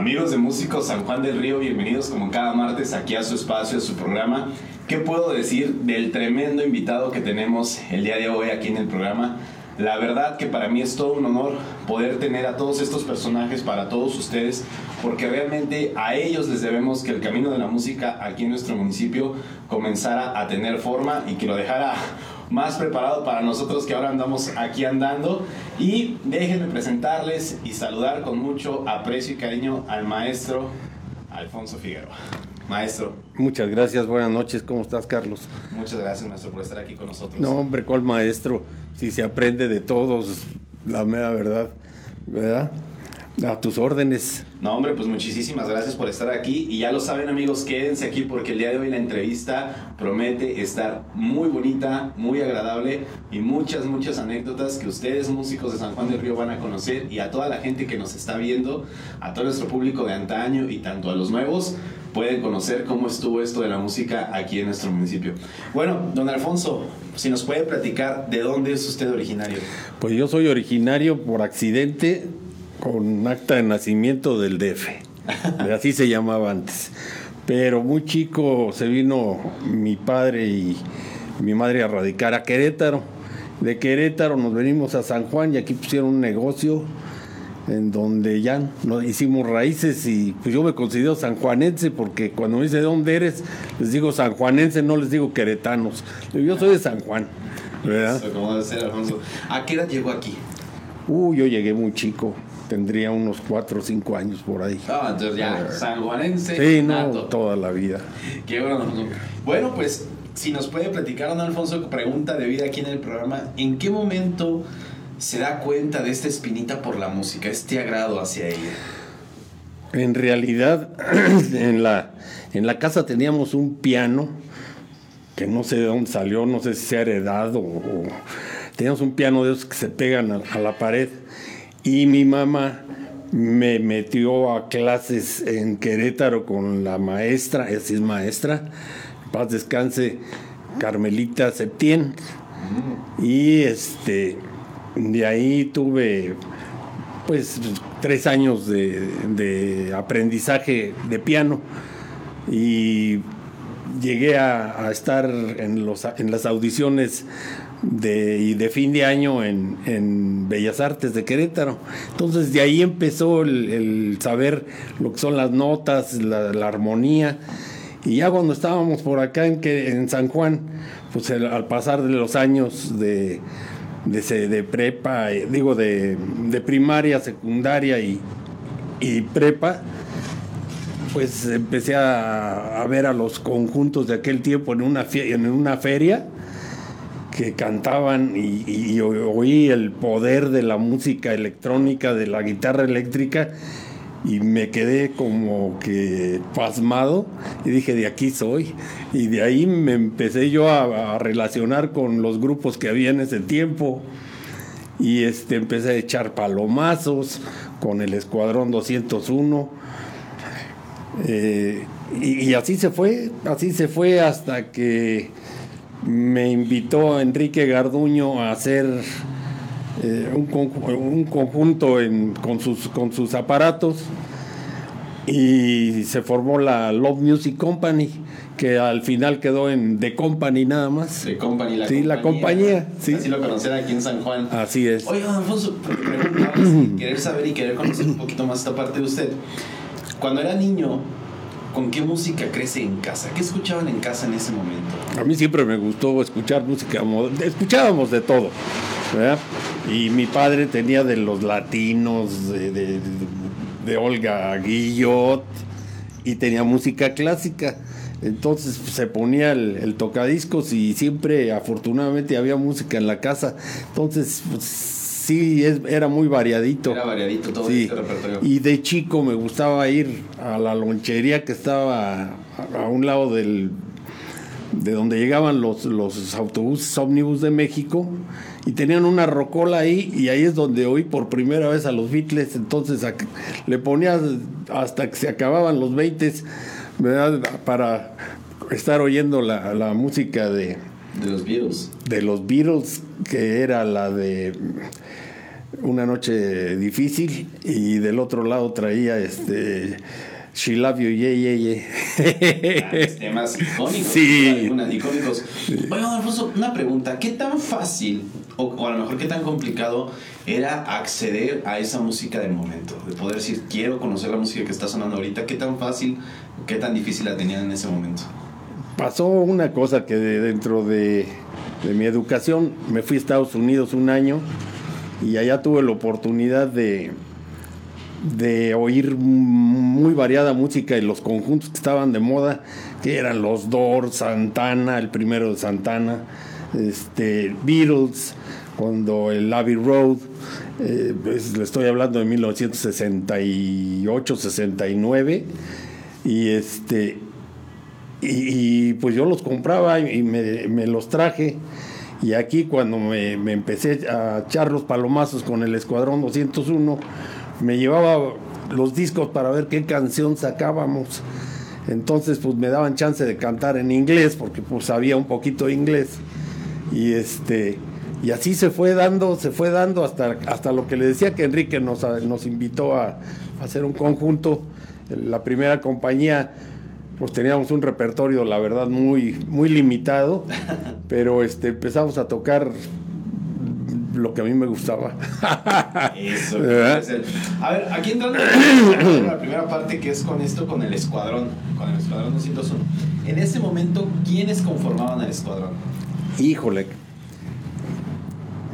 Amigos de Músicos San Juan del Río, bienvenidos como cada martes aquí a su espacio, a su programa. ¿Qué puedo decir del tremendo invitado que tenemos el día de hoy aquí en el programa? La verdad que para mí es todo un honor poder tener a todos estos personajes para todos ustedes, porque realmente a ellos les debemos que el camino de la música aquí en nuestro municipio comenzara a tener forma y que lo dejara más preparado para nosotros que ahora andamos aquí andando. Y déjenme presentarles y saludar con mucho aprecio y cariño al maestro Alfonso Figueroa. Maestro. Muchas gracias, buenas noches, ¿cómo estás, Carlos? Muchas gracias, maestro, por estar aquí con nosotros. No, hombre, ¿cuál maestro? Si se aprende de todos, la mera verdad, ¿verdad? A tus órdenes. No, hombre, pues muchísimas gracias por estar aquí. Y ya lo saben, amigos, quédense aquí porque el día de hoy la entrevista promete estar muy bonita, muy agradable y muchas, muchas anécdotas que ustedes, músicos de San Juan del Río, van a conocer y a toda la gente que nos está viendo, a todo nuestro público de antaño y tanto a los nuevos, pueden conocer cómo estuvo esto de la música aquí en nuestro municipio. Bueno, don Alfonso, si nos puede platicar de dónde es usted originario. Pues yo soy originario por accidente con acta de nacimiento del DF. Así se llamaba antes. Pero muy chico se vino mi padre y mi madre a radicar a Querétaro. De Querétaro nos venimos a San Juan y aquí pusieron un negocio en donde ya nos hicimos raíces y pues yo me considero sanjuanense porque cuando me dice de dónde eres, les digo sanjuanense, no les digo queretanos. Yo soy de San Juan, ¿verdad? Eso, como debe ser, Alfonso. ¿A qué edad llegó aquí? Uh, yo llegué muy chico, tendría unos cuatro o cinco años por ahí. Ah, entonces ya, sanjuanense. Sí, no, nato. toda la vida. Qué bueno. Bueno, pues si nos puede platicar, don Alfonso, pregunta de vida aquí en el programa, ¿en qué momento se da cuenta de esta espinita por la música, este agrado hacia ella? En realidad, en la, en la casa teníamos un piano que no sé de dónde salió, no sé si sea heredado o, o teníamos un piano de esos que se pegan a, a la pared y mi mamá me metió a clases en Querétaro con la maestra, esa es maestra, paz descanse, Carmelita Septién. Y este, de ahí tuve pues tres años de, de aprendizaje de piano y llegué a, a estar en, los, en las audiciones de, de fin de año en, en Bellas Artes de Querétaro. Entonces de ahí empezó el, el saber lo que son las notas, la, armonía. Y ya cuando estábamos por acá en, en San Juan, pues al pasar de los años de, de, de prepa, eh, digo de, de, primaria, secundaria y, y prepa, pues empecé a, a, ver a los conjuntos de aquel tiempo en una, en una feria que cantaban y, oí el poder de la música electrónica, de la guitarra eléctrica, y me quedé como que pasmado y dije, de aquí soy. Y de ahí me empecé yo a, relacionar con los grupos que había en ese tiempo. Y este, empecé a echar palomazos con el Escuadrón 201. Eh, y así se fue, así se fue hasta que me invitó Enrique Garduño a hacer eh, un, un, conjunto en, con, sus, con sus aparatos y se formó la Love Music Company que al final quedó en The Company nada más. The Company, la sí, compañía. la compañía. Sí. Así lo conocían aquí en San Juan. Así es. Oye, don Alfonso, querer saber y querer conocer un poquito más esta parte de usted. Cuando era niño, ¿Con qué música crece en casa? ¿Qué escuchaban en casa en ese momento? A mí siempre me gustó escuchar música moderna. Escuchábamos de todo, ¿verdad? Y mi padre tenía de los latinos, de, de, Olga Guillot, y tenía música clásica. Entonces pues, se ponía el, el, tocadiscos y siempre, afortunadamente, había música en la casa. Entonces, pues, sí, es, era muy variadito. Era variadito todo sí. este repertorio. Y de chico me gustaba ir a la lonchería que estaba a, a un lado del de donde llegaban los, los autobuses ómnibus de México y tenían una rocola ahí y ahí es donde oí por primera vez a los Beatles entonces a, le ponías hasta que se acababan los 20 ¿verdad? para estar oyendo la, la música de de los Beatles de los Beatles que era la de una noche difícil y del otro lado traía este She Love You, yeah, yeah, yeah. temas icónicos. Sí. icónicos. Oye, Alfonso, una pregunta. ¿Qué tan fácil, o, o, a lo mejor qué tan complicado era acceder a esa música del momento? De poder decir, quiero conocer la música que está sonando ahorita. ¿Qué tan fácil, qué tan difícil la tenían en ese momento? Pasó una cosa que dentro de, mi educación me fui a Estados Unidos un año y allá tuve la oportunidad de, de oír muy variada música y los conjuntos que estaban de moda, que eran los Doors, Santana, el primero de Santana, este, Beatles, cuando el Abbey Road, eh, pues, le estoy hablando de 1968, 69, y este y, pues yo los compraba y me, me los traje. Y aquí cuando me, me, empecé a echar los palomazos con el Escuadrón 201, me llevaba los discos para ver qué canción sacábamos. Entonces pues me daban chance de cantar en inglés porque pues sabía un poquito de inglés. Y este y así se fue dando, se fue dando hasta, hasta lo que le decía que Enrique nos, nos invitó a, a hacer un conjunto. La primera compañía pues teníamos un repertorio, la verdad, muy, muy limitado, pero este, empezamos a tocar lo que a mí me gustaba. Eso. A ver, aquí entrando en la primera parte que es con esto, con el escuadrón, con el escuadrón 201. En ese momento, ¿quiénes conformaban el escuadrón? Híjole,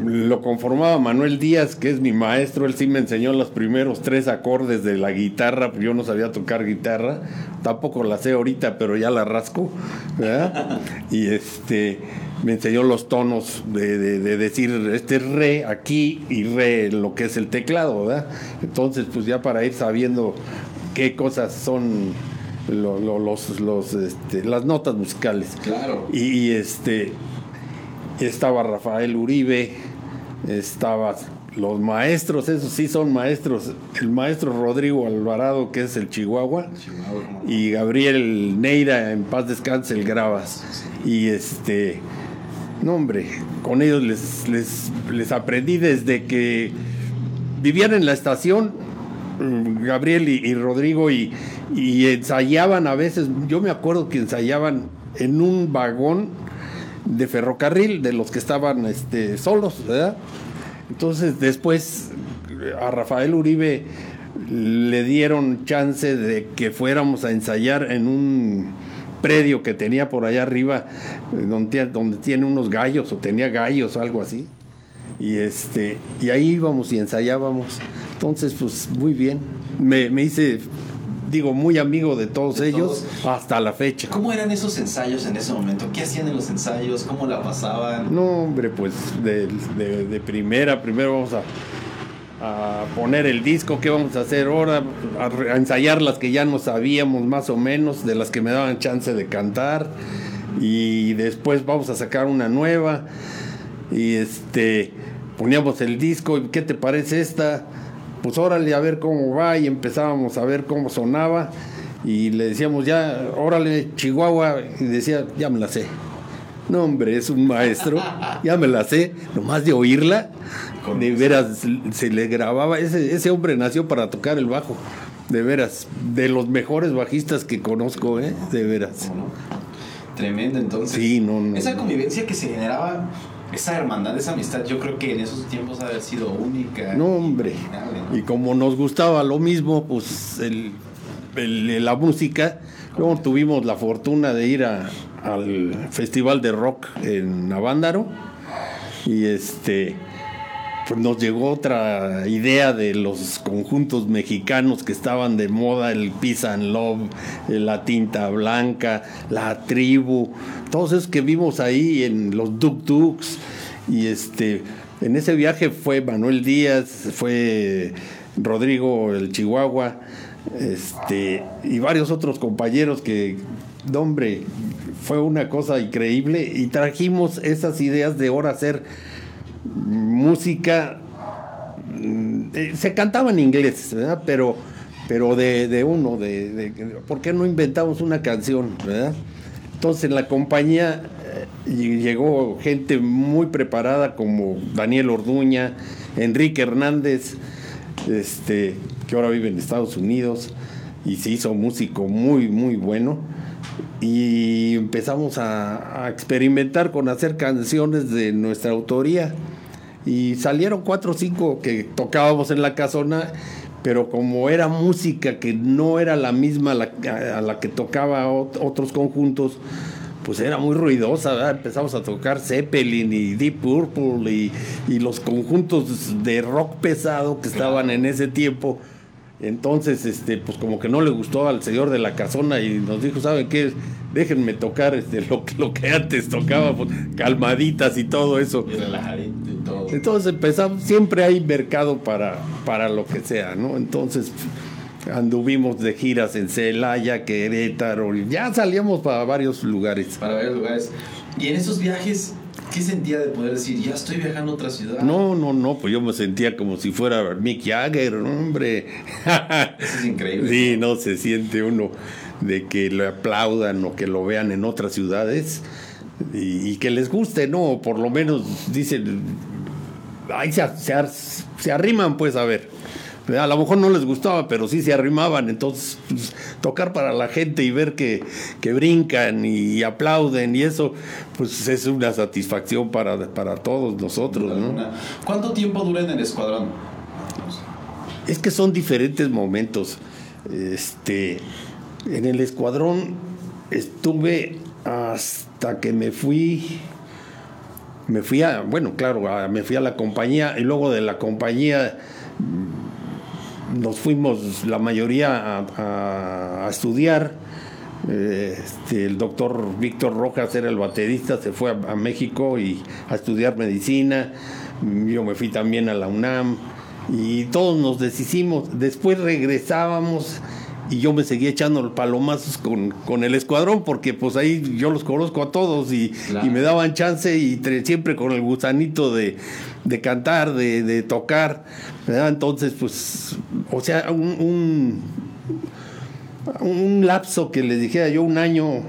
lo conformaba Manuel Díaz, que es mi maestro. Él sí me enseñó los primeros tres acordes de la guitarra. Yo no sabía tocar guitarra. Tampoco la sé ahorita, pero ya la rasco. y este me enseñó los tonos de, decir este re aquí y re lo que es el teclado. Entonces, pues ya para ir sabiendo qué cosas son los, los, este, las notas musicales. Claro. y este estaba Rafael Uribe, estaba los maestros, esos sí son maestros, el maestro Rodrigo Alvarado, que es el Chihuahua, y Gabriel Neira, en paz descanse, el Gravas. Y este, no hombre, con ellos les, les, les aprendí desde que vivían en la estación, Gabriel y, Rodrigo, y, y ensayaban a veces, yo me acuerdo que ensayaban en un vagón de ferrocarril, de los que estaban este, solos, ¿verdad? Entonces después a Rafael Uribe le dieron chance de que fuéramos a ensayar en un predio que tenía por allá arriba, donde, tiene unos gallos, o tenía gallos o algo así. Y, este, y ahí íbamos y ensayábamos. Entonces, pues muy bien. Me, me hice digo, muy amigo de todos ellos hasta la fecha. ¿Cómo eran esos ensayos en ese momento? ¿Qué hacían en los ensayos? ¿Cómo la pasaban? No, hombre, pues de, de, primera, primero vamos a, a, poner el disco, ¿qué vamos a hacer ahora? A, ensayar las que ya no sabíamos más o menos, de las que me daban chance de cantar. Y después vamos a sacar una nueva. Y este, poníamos el disco, ¿qué te parece esta? Pues órale a ver cómo va y empezábamos a ver cómo sonaba y le decíamos ya, órale Chihuahua y decía, ya me la sé. No, hombre, es un maestro, ya me la sé, nomás de oírla, de veras se le grababa, ese, ese hombre nació para tocar el bajo, de veras, de los mejores bajistas que conozco, ¿eh? de veras. Tremendo entonces. Sí, no, no. Esa convivencia que se generaba esa hermandad, esa amistad, yo creo que en esos tiempos ha sido única. No, hombre. Y como nos gustaba lo mismo, pues el, la música, luego tuvimos la fortuna de ir al Festival de Rock en Avándaro y este pues nos llegó otra idea de los conjuntos mexicanos que estaban de moda, el Peace and Love, la tinta blanca, la tribu, todos esos que vimos ahí en los Duk Duks. Y este, en ese viaje fue Manuel Díaz, fue Rodrigo el Chihuahua, este, y varios otros compañeros que, hombre, fue una cosa increíble y trajimos esas ideas de ahora hacer música, eh, se cantaba en inglés, ¿verdad? Pero, pero de, uno, de, ¿por qué no inventamos una canción, ¿verdad? Entonces en la compañía eh, llegó gente muy preparada como Daniel Orduña Enrique Hernández, este, que ahora vive en Estados Unidos y se hizo músico muy, muy bueno. Y empezamos a experimentar con hacer canciones de nuestra autoría. Y salieron cuatro o cinco que tocábamos en la casona pero como era música que no era la misma a la, que tocaba otros conjuntos, pues era muy ruidosa, empezamos a tocar Zeppelin y Deep Purple y, y, los conjuntos de rock pesado que estaban en ese tiempo. Entonces, este, pues como que no le gustó al señor de la casona y nos dijo, ¿saben qué? Déjenme tocar este, lo, lo que antes tocaba, pues, calmaditas y todo eso. Y relajadito. Entonces empezamos, siempre hay mercado para, para lo que sea, ¿no? Entonces anduvimos de giras en Celaya, Querétaro, ya salíamos para varios lugares. Para varios lugares. Y en esos viajes, ¿qué sentía de poder decir, ya estoy viajando a otra ciudad? No, no, no, pues yo me sentía como si fuera Mick Jagger, hombre. Eso es increíble. sí, no se siente uno de que lo aplaudan o que lo vean en otras ciudades y, que les guste, ¿no? Por lo menos dicen, ahí se, se, se arriman pues a ver. A lo mejor no les gustaba, pero sí se arrimaban. Entonces, pues, tocar para la gente y ver que, que brincan y, aplauden y eso, pues es una satisfacción para, para todos nosotros. ¿no? ¿Cuánto tiempo dura en el escuadrón? Es que son diferentes momentos. Este, en el escuadrón estuve hasta que me fui me fui a, bueno, claro, me fui a la compañía y luego de la compañía nos fuimos la mayoría a, estudiar. Este, el doctor Víctor Rojas era el baterista, se fue a, México y a estudiar medicina. Yo me fui también a la UNAM y todos nos deshicimos. Después regresábamos y yo me seguía echando los palomazos con, con, el escuadrón porque pues ahí yo los conozco a todos y, y me daban chance y siempre con el gusanito de, de cantar, de, de tocar. Entonces, pues, o sea, un, un, lapso que les dijera yo, un año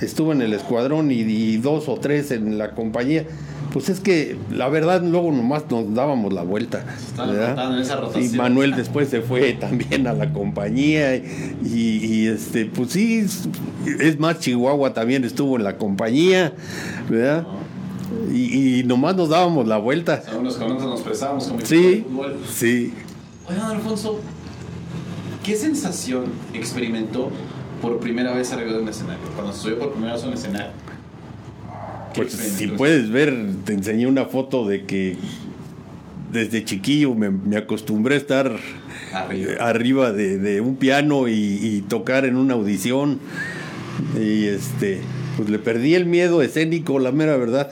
estuve en el escuadrón y, dos o tres en la compañía. Pues es que la verdad luego nomás nos dábamos la vuelta. y Manuel después se fue también a la compañía y, este pues sí es más Chihuahua también estuvo en la compañía, ¿verdad? Y, nomás nos dábamos la vuelta. Unos con nos presábamos como Sí, sí. Oigan, Alfonso, ¿qué sensación experimentó por primera vez arriba de un escenario? Cuando subió por primera vez a un escenario. Pues si puedes ver, te enseñé una foto de que desde chiquillo me, acostumbré a estar arriba, de, un piano y, y, tocar en una audición. Y este, pues le perdí el miedo escénico, la mera verdad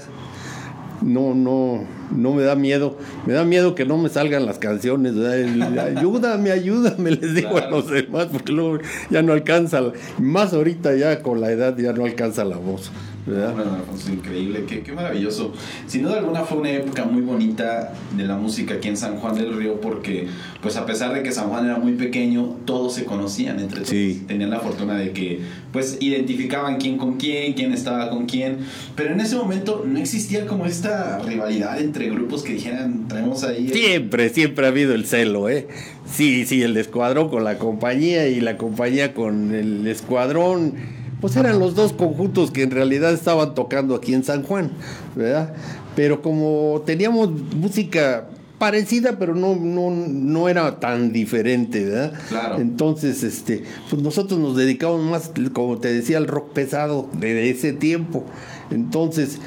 no, no, no me da miedo. Me da miedo que no me salgan las canciones. ayúdame, ayúdame, les digo a los demás, porque luego ya no alcanza, más ahorita ya con la edad ya no alcanza la voz. Bueno, increíble, qué, qué, maravilloso. Sin duda alguna fue una época muy bonita de la música aquí en San Juan del Río porque, pues a pesar de que San Juan era muy pequeño, todos se conocían entre todos. Tenían la fortuna de que, pues, identificaban quién con quién, quién estaba con quién. Pero en ese momento no existía como esta rivalidad entre grupos que dijeran, traemos ahí... Siempre, siempre ha habido el celo, ¿eh? Sí, sí, el escuadrón con la compañía y la compañía con el escuadrón pues eran los dos conjuntos que en realidad estaban tocando aquí en San Juan, ¿verdad? Pero como teníamos música parecida, pero no, no, no era tan diferente, ¿verdad? Claro. Entonces, este, pues nosotros nos dedicamos más, como te decía, al rock pesado de ese tiempo. Entonces,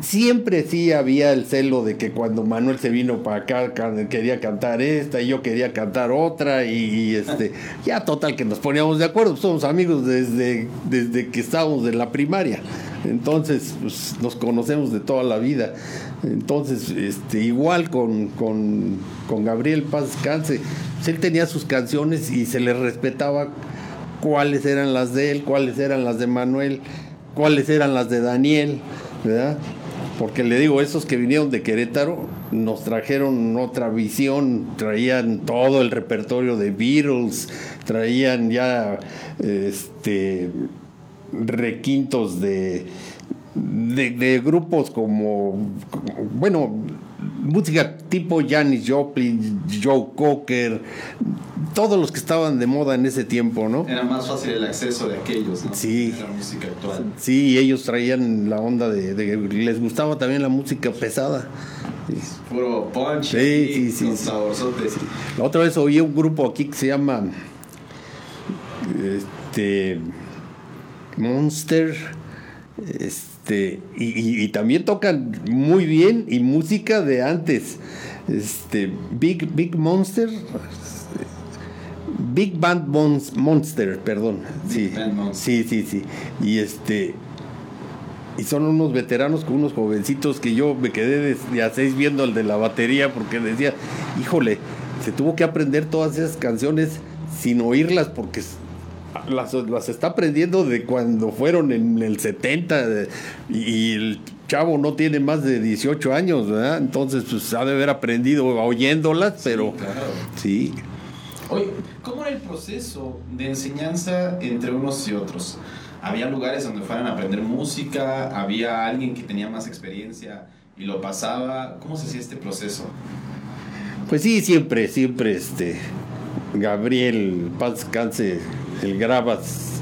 siempre sí había el celo de que cuando Manuel se vino para acá quería cantar esta y yo quería cantar otra y, este ya total que nos poníamos de acuerdo somos amigos desde, desde que estábamos en la primaria. Entonces pues, nos conocemos de toda la vida. Entonces este igual con, con, con Gabriel Paz Cance pues, él tenía sus canciones y se le respetaba cuáles eran las de él cuáles eran las de Manuel cuáles eran las de Daniel Porque le digo, esos que vinieron de Querétaro nos trajeron otra visión, traían todo el repertorio de Beatles, traían ya este requintos de, de, grupos como, bueno, música tipo Janis Joplin, Joe Cocker, todos los que estaban de moda en ese tiempo, ¿no? Era más fácil el acceso de aquellos, ¿no? Sí. La música actual. Sí, ellos traían la onda de, de- les gustaba también la música pesada. Puro punch. Sí, y sí, sí, con sí. saborzotes. La otra vez oí un grupo aquí que se llama este Monster este y, y- y también tocan muy bien y música de antes este Big Big Monster Big Band Mons- Monster perdón Big sí Band Monster. sí sí sí y este y son unos veteranos con unos jovencitos que yo me quedé desde a seis viendo el de la batería porque decía, híjole, se tuvo que aprender todas esas canciones sin oírlas porque las, las está aprendiendo de cuando fueron en el 70 de- y, el chavo no tiene más de 18 años, ¿verdad? Entonces pues ha de haber aprendido oyéndolas, pero Claro. sí. Oye, ¿cómo era el proceso de enseñanza entre unos y otros? ¿Había lugares donde fueran a aprender música? ¿Había alguien que tenía más experiencia y lo pasaba? ¿Cómo se hacía este proceso? Pues sí, siempre, siempre, este, Gabriel, paz descanse, el Gravas,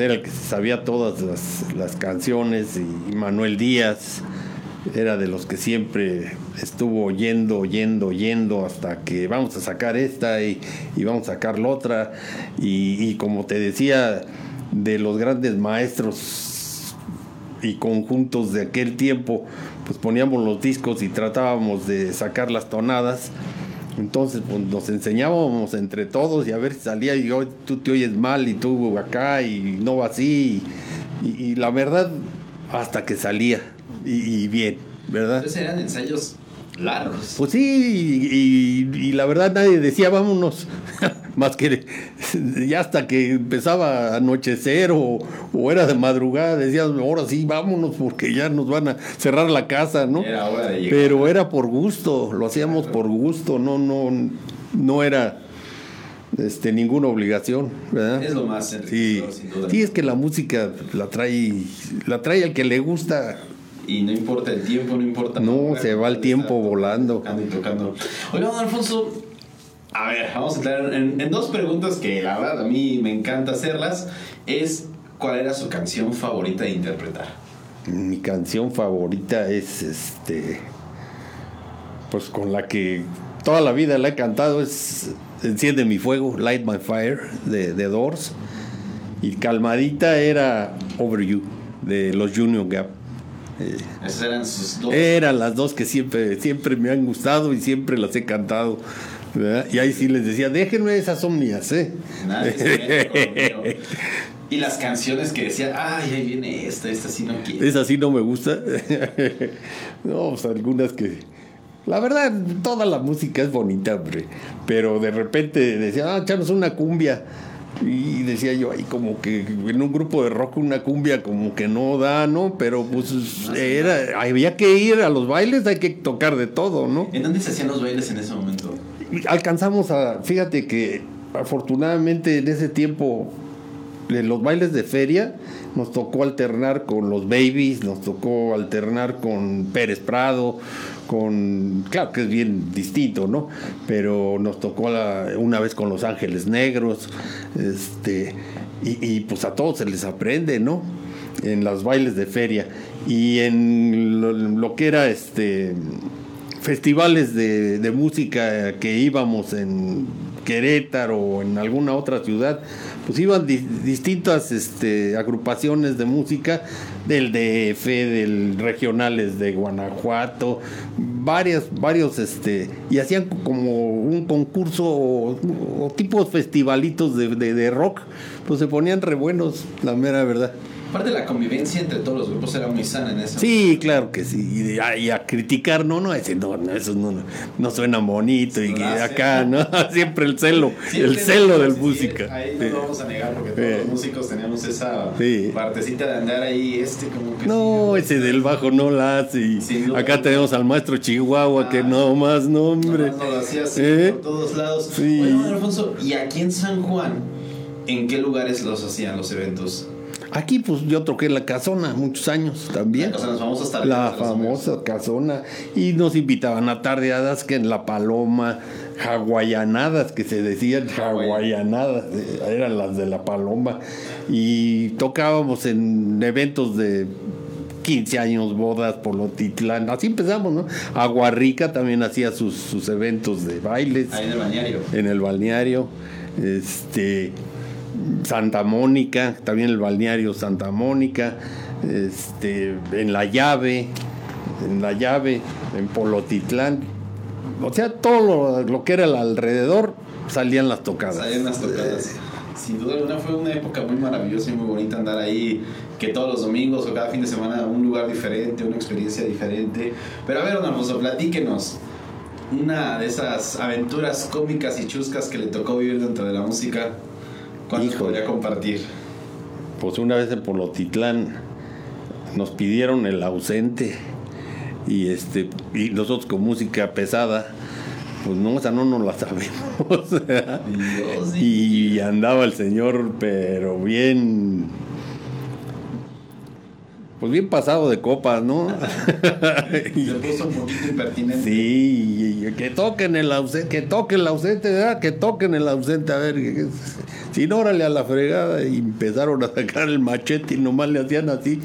era el que sabía todas las, las canciones, y Manuel Díaz era de los que siempre estuvo oyendo, oyendo, oyendo, hasta que vamos a sacar esta y, y vamos a sacar la otra, y, como te decía, de los grandes maestros y conjuntos de aquel tiempo, pues poníamos los discos y tratábamos de sacar las tonadas. Entonces, pues nos enseñábamos entre todos y a ver si salía y yo, tú te oyes mal y tú acá y no va así. Y la verdad, hasta que salía y, y bien, ¿verdad? Entonces eran ensayos largos. Pues sí, y, y- y la verdad nadie decía vámonos, más que ya hasta que empezaba a anochecer o, o era de madrugada, decían ahora sí vámonos porque ya nos van a cerrar la casa, ¿no? Era hora de llegar. Pero era por gusto, lo hacíamos por gusto, no, no, no era este, ninguna obligación, ¿verdad? Es lo más Sí, enriquecedor, sin duda. sí, es que la música la trae, la trae al que le gusta. Y no importa el tiempo, no importa. No, se va el tiempo volando. Tocando y tocando. Oiga, don Alfonso, a ver, vamos a entrar en, en dos preguntas que la verdad a mí me encanta hacerlas. Es, ¿cuál era su canción favorita de interpretar? Mi canción favorita es este. Pues con la que toda la vida la he cantado es Enciende mi fuego, Light My Fire de, de Doors. Y calmadita era Over You de los Junior Gap. Esas eran sus dos. Eran las dos que siempre, siempre me han gustado y siempre las he cantado. ¿verdad? Y ahí sí les decía, déjenme esas mías, ¿eh? Nadie. Y las canciones que decía, ay, ahí viene esta, esta sí no quiero. Esa sí no me gusta. no, pues algunas que. La verdad, toda la música es bonita, hombre. Pero de repente decía, ah, echanos una cumbia. Y decía yo, ahí como que en un grupo de rock una cumbia como que no da, ¿no? Pero pues era, había que ir a los bailes, hay que tocar de todo, ¿no? ¿En dónde se hacían los bailes en ese momento? alcanzamos a, fíjate que afortunadamente en ese tiempo en los bailes de feria nos tocó alternar con los babies, nos tocó alternar con Pérez Prado, con, claro que es bien distinto, ¿no? Pero nos tocó una vez con Los Ángeles Negros, este, y, pues a todos se les aprende, ¿no? En los bailes de feria y en lo, lo que era este festivales de, de música que íbamos en Querétaro o en alguna otra ciudad, pues iban di- distintas este, agrupaciones de música del DF, del regionales de Guanajuato, varias, varios, este, y hacían como un concurso o, o tipos festivalitos de, de- de rock, pues se ponían re buenos, la mera verdad. Aparte, la convivencia entre todos los grupos era muy sana en ese Sí, claro que sí. Y, a, y a criticar, no, no, ese no, no, eso no, no, no suena bonito. Y hace. acá, ¿no? Siempre el celo, Siempre el celo del música. Ahí Sí. no lo vamos a negar porque todos Sí. los músicos teníamos esa partecita de andar ahí, este como que. No, ese del bajo no la hace. Acá tenemos al maestro Chihuahua, que Ah. no más nombre. No lo hacía así ¿Eh? por todos lados. Don Alfonso, ¿y aquí en San Juan, en qué lugares los hacían los eventos? Aquí, pues yo toqué la casona muchos años también. Vamos hasta La famosa casona. Y nos invitaban a tardeadas que en La Paloma, hawaianadas, que se decían hawaianadas, eran las de La Paloma. Y tocábamos en eventos de 15 años, bodas, Polotitlán, así empezamos, ¿no? Aguarrica también hacía sus, sus eventos de bailes. Ahí en el balneario. En el balneario. Este. Santa Mónica, también el balneario Santa Mónica, este, en La Llave, en La Llave, en Polotitlán. O sea, todo lo, lo que era el alrededor salían las tocadas. Salían las tocadas. Sin duda alguna fue una época muy maravillosa y muy bonita andar ahí, que todos los domingos o cada fin de semana un lugar diferente, una experiencia diferente. Pero a ver, don Alfonso, platíquenos una de esas aventuras cómicas y chuscas que le tocó vivir dentro de la música. ¿Cuánto podría compartir? Pues una vez en Polotitlán nos pidieron el ausente y este y nosotros con música pesada pues no, o sea, no nos la sabemos. Dios, y andaba el señor, pero bien. Pues bien pasado de copas, ¿no? Se puso un poquito impertinente. Sí, que toquen el ausente, que toquen el ausente, ¿verdad? Que toquen el ausente, a ver, si no, órale a la fregada, y empezaron a sacar el machete y nomás le hacían así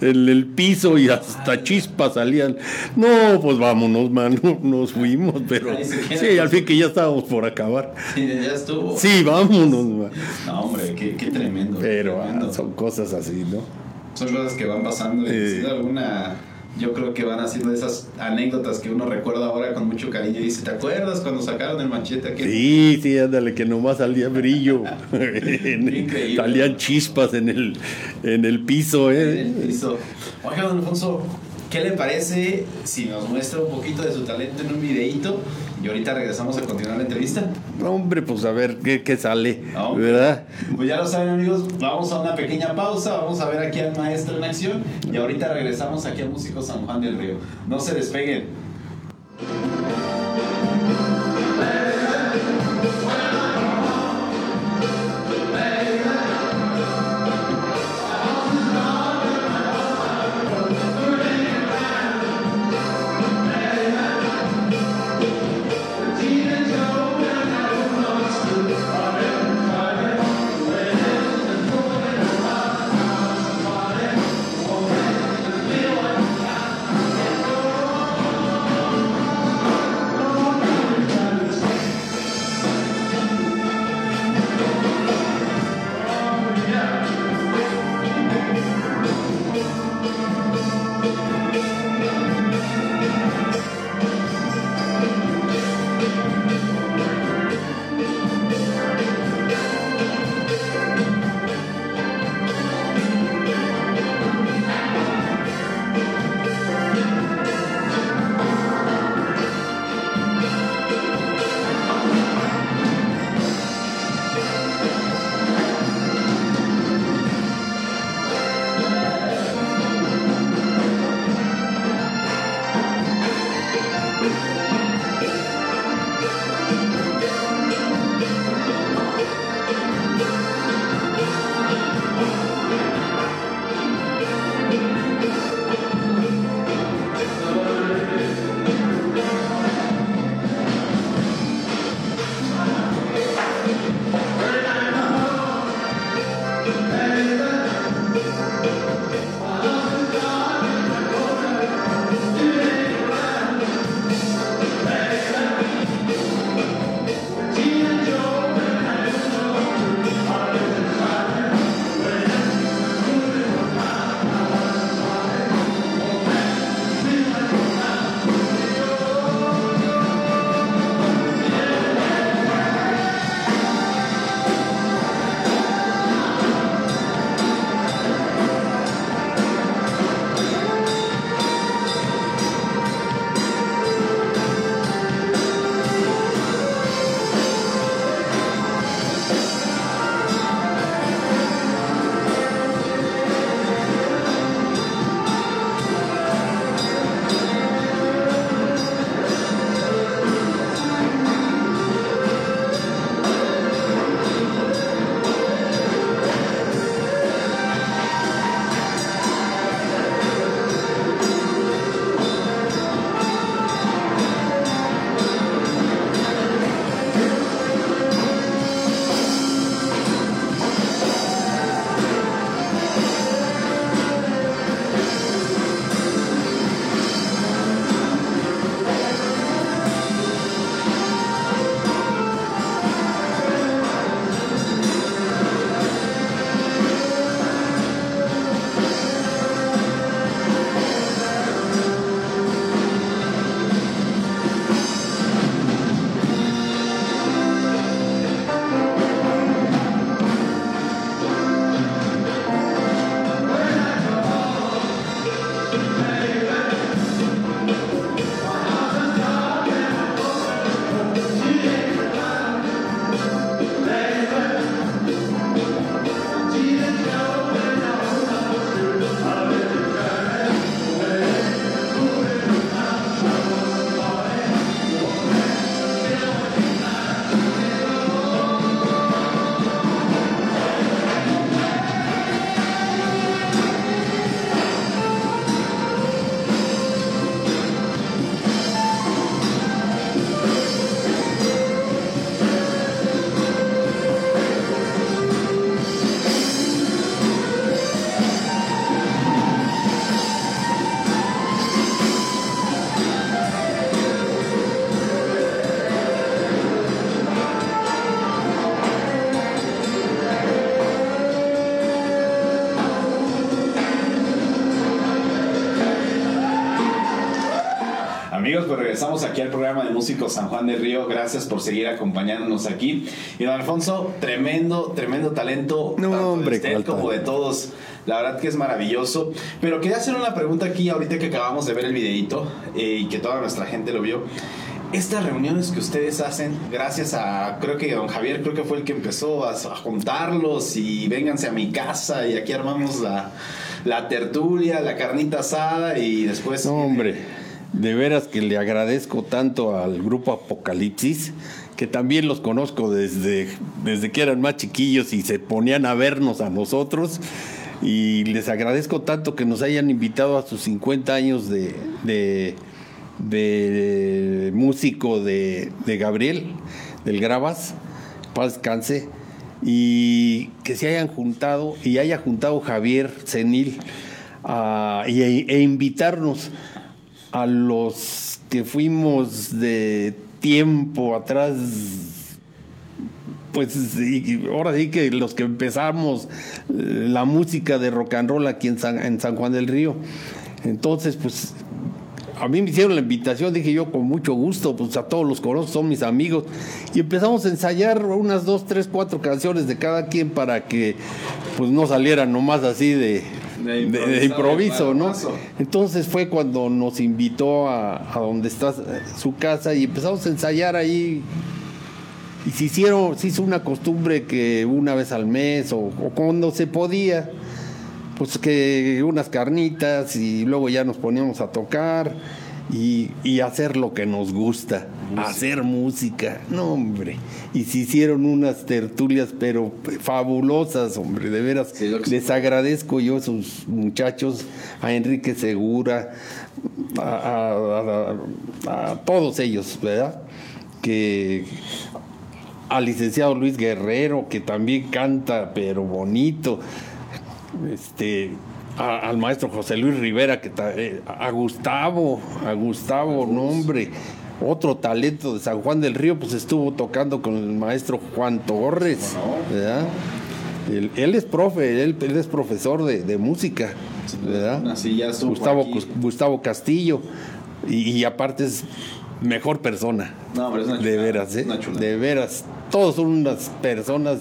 en el piso y hasta chispas salían. No, pues vámonos, mano, nos fuimos, pero sí, al fin que ya estábamos por acabar. Sí, ya estuvo. Sí, vámonos, man. No, hombre, qué, qué tremendo. Pero tremendo. ah, son cosas así, ¿no? Son cosas que van pasando y Eh. sin alguna yo creo que van haciendo esas anécdotas que uno recuerda ahora con mucho cariño y dice, ¿te acuerdas cuando sacaron el machete aquí? Sí, sí, ándale, que nomás salía brillo. Increíble. Salían chispas en el, en el piso, En ¿eh? el piso. Oiga, don Alfonso, ¿qué le parece si nos muestra un poquito de su talento en un videíto? Y ahorita regresamos a continuar la entrevista. Hombre, pues a ver qué, qué sale, No. ¿verdad? Pues ya lo saben amigos, vamos a una pequeña pausa, vamos a ver aquí al maestro en acción y ahorita regresamos aquí a Músico San Juan del Río. No se despeguen. Regresamos aquí al programa de Músicos San Juan del Río. Gracias por seguir acompañándonos aquí. Y don Alfonso, tremendo, tremendo talento. No, tanto hombre, de usted como de todos. La verdad que es maravilloso. Pero quería hacer una pregunta aquí, ahorita que acabamos de ver el videito eh, y que toda nuestra gente lo vio. Estas reuniones que ustedes hacen, gracias a, creo que don Javier, creo que fue el que empezó a, a juntarlos y vénganse a mi casa y aquí armamos la, la tertulia, la carnita asada y después... No, hombre, de veras que le agradezco tanto al grupo Apocalipsis, que también los conozco desde, desde que eran más chiquillos y se ponían a vernos a nosotros. Y les agradezco tanto que nos hayan invitado a sus 50 años de, de, músico de, de Gabriel, del Gravas, paz descanse, y que se hayan juntado y haya juntado Javier Senil a- y- e invitarnos a los que fuimos de tiempo atrás pues ahora sí que los que empezamos eh, la música de rock and roll aquí en San, en San Juan del Río. Entonces, pues a mí me hicieron la invitación, dije yo con mucho gusto, pues a todos los conozco, son mis amigos. Y empezamos a ensayar unas dos, tres, cuatro canciones de cada quien para que pues no salieran nomás así de, De improviso, ¿no? Entonces fue cuando nos invitó a, a donde está su casa y empezamos a ensayar ahí. Y se hicieron, se hizo una costumbre que una vez al mes o, o cuando se podía, pues que unas carnitas y luego ya nos poníamos a tocar y, y hacer lo que nos gusta, hacer música, no hombre. Y se hicieron unas tertulias pero fabulosas, hombre, de veras. Sí, Les agradezco yo a esos muchachos, a Enrique Segura, a, a- a- a todos ellos, ¿verdad? Que al licenciado Luis Guerrero, que también canta, pero bonito. Este, a- al maestro José Luis Rivera, que ta- eh, a Gustavo, a Gustavo, nombre. Otro talento de San Juan del Río, pues estuvo tocando con el maestro Juan Torres. ¿verdad? Él, él es profe, él, él es profesor de, de música, ¿verdad? Así ya Gustavo, Gustavo Castillo, y, y aparte es mejor persona. No, pero es una De veras, ¿eh? una. De veras. Todos son unas personas.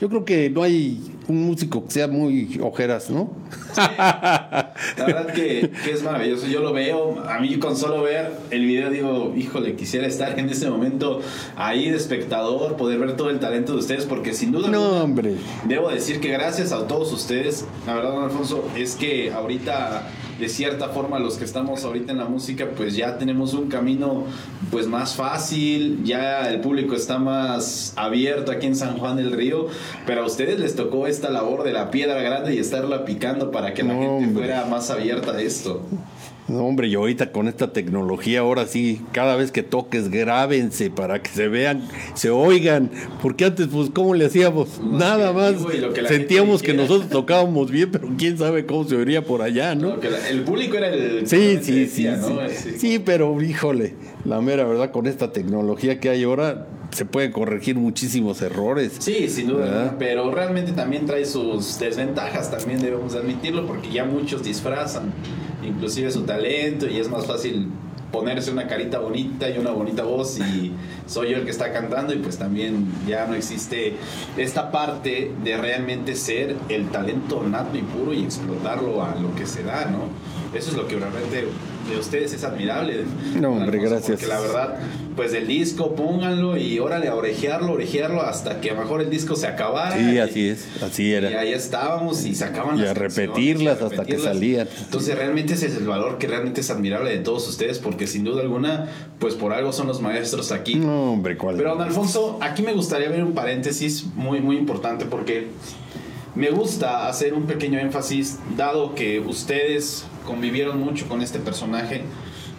Yo creo que no hay un músico que sea muy ojeras, ¿no? La verdad que, que es maravilloso. Yo lo veo, a mí con solo ver el video digo, híjole, quisiera estar en ese momento ahí de espectador, poder ver todo el talento de ustedes, porque sin duda No, alguna, hombre. debo decir que gracias a todos ustedes, la verdad, don Alfonso, es que ahorita, de cierta forma, los que estamos ahorita en la música, pues ya tenemos un camino pues más fácil, ya el público está más abierto aquí en San Juan del Río, pero a ustedes les tocó esta labor de la piedra grande y estarla picando para que la No, gente hombre. fuera más abierta a esto. No, hombre, y ahorita con esta tecnología, ahora sí, cada vez que toques, grábense para que se vean, se oigan. Porque antes, pues, ¿cómo le hacíamos? Más Nada más. que Sentíamos que nosotros tocábamos bien, pero quién sabe cómo se oiría por allá, ¿no? La- el público era el Sí, sí, decía, sí, ¿no? sí. Sí. Sí, pero híjole, la mera verdad, con esta tecnología que hay ahora, se pueden corregir muchísimos errores. Sí, sin duda, pero realmente también trae sus desventajas, también debemos admitirlo, porque ya muchos disfrazan inclusive su talento y es más fácil ponerse una carita bonita y una bonita voz y soy yo el que está cantando y pues también ya no existe esta parte de realmente ser el talento nato y puro y explotarlo a lo que se da, ¿no? Eso es lo que realmente de ustedes es admirable. No, hombre, gracias. Porque la verdad, pues el disco, pónganlo y órale a orejearlo, orejearlo hasta que a lo mejor el disco se acabara. Sí, y- así es, así Y era. ahí estábamos y sacaban Y las a repetirlas y a hasta que repetirlas. salían. Entonces realmente ese es el valor que realmente es admirable de todos ustedes porque sin duda alguna, pues por algo son los maestros aquí. No, hombre, ¿cuál? Pero don Alfonso, aquí me gustaría ver un paréntesis muy muy importante porque me gusta hacer un pequeño énfasis dado que ustedes convivieron mucho con este personaje,